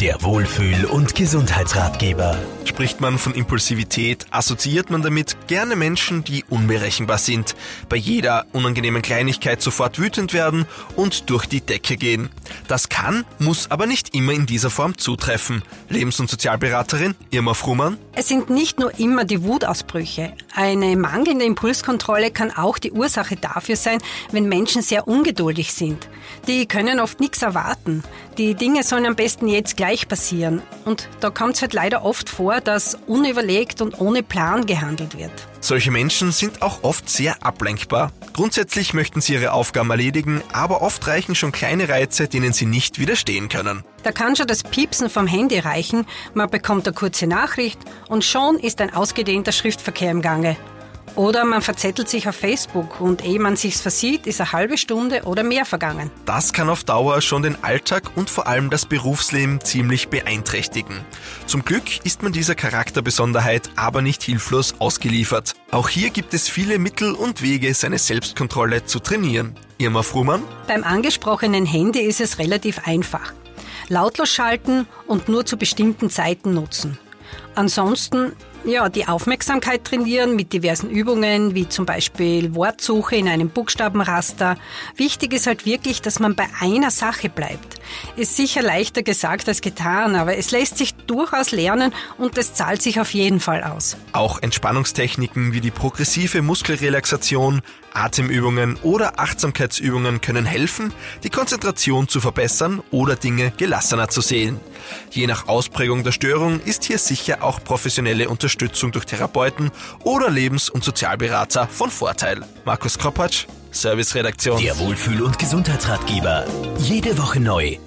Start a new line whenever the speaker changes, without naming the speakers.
Der Wohlfühl- und Gesundheitsratgeber.
Spricht man von Impulsivität, assoziiert man damit gerne Menschen, die unberechenbar sind, bei jeder unangenehmen Kleinigkeit sofort wütend werden und durch die Decke gehen. Das kann, muss aber nicht immer in dieser Form zutreffen. Lebens- und Sozialberaterin Irma Frumann.
Es sind nicht nur immer die Wutausbrüche. Eine mangelnde Impulskontrolle kann auch die Ursache dafür sein, wenn Menschen sehr ungeduldig sind. Die können oft nichts erwarten. Die Dinge sollen am besten jetzt gleich passieren. Und da kommt es halt leider oft vor, dass unüberlegt und ohne Plan gehandelt wird.
Solche Menschen sind auch oft sehr ablenkbar. Grundsätzlich möchten sie ihre Aufgaben erledigen, aber oft reichen schon kleine Reize, denen sie nicht widerstehen können.
Da kann schon das Piepsen vom Handy reichen, man bekommt eine kurze Nachricht und schon ist ein ausgedehnter Schriftverkehr im Gange. Oder man verzettelt sich auf Facebook und ehe man sich's versieht, ist eine halbe Stunde oder mehr vergangen.
Das kann auf Dauer schon den Alltag und vor allem das Berufsleben ziemlich beeinträchtigen. Zum Glück ist man dieser Charakterbesonderheit aber nicht hilflos ausgeliefert. Auch hier gibt es viele Mittel und Wege, seine Selbstkontrolle zu trainieren. Irma Frumann?
Beim angesprochenen Handy ist es relativ einfach. Lautlos schalten und nur zu bestimmten Zeiten nutzen. Ansonsten ja, die Aufmerksamkeit trainieren mit diversen Übungen, wie zum Beispiel Wortsuche in einem Buchstabenraster. Wichtig ist halt wirklich, dass man bei einer Sache bleibt. Ist sicher leichter gesagt als getan, aber es lässt sich durchaus lernen und es zahlt sich auf jeden Fall aus.
Auch Entspannungstechniken wie die progressive Muskelrelaxation, Atemübungen oder Achtsamkeitsübungen können helfen, die Konzentration zu verbessern oder Dinge gelassener zu sehen. Je nach Ausprägung der Störung ist hier sicher auch professionelle Unterstützung durch Therapeuten oder Lebens- und Sozialberater von Vorteil. Markus Kropatsch, Serviceredaktion.
Der Wohlfühl- und Gesundheitsratgeber. Jede Woche neu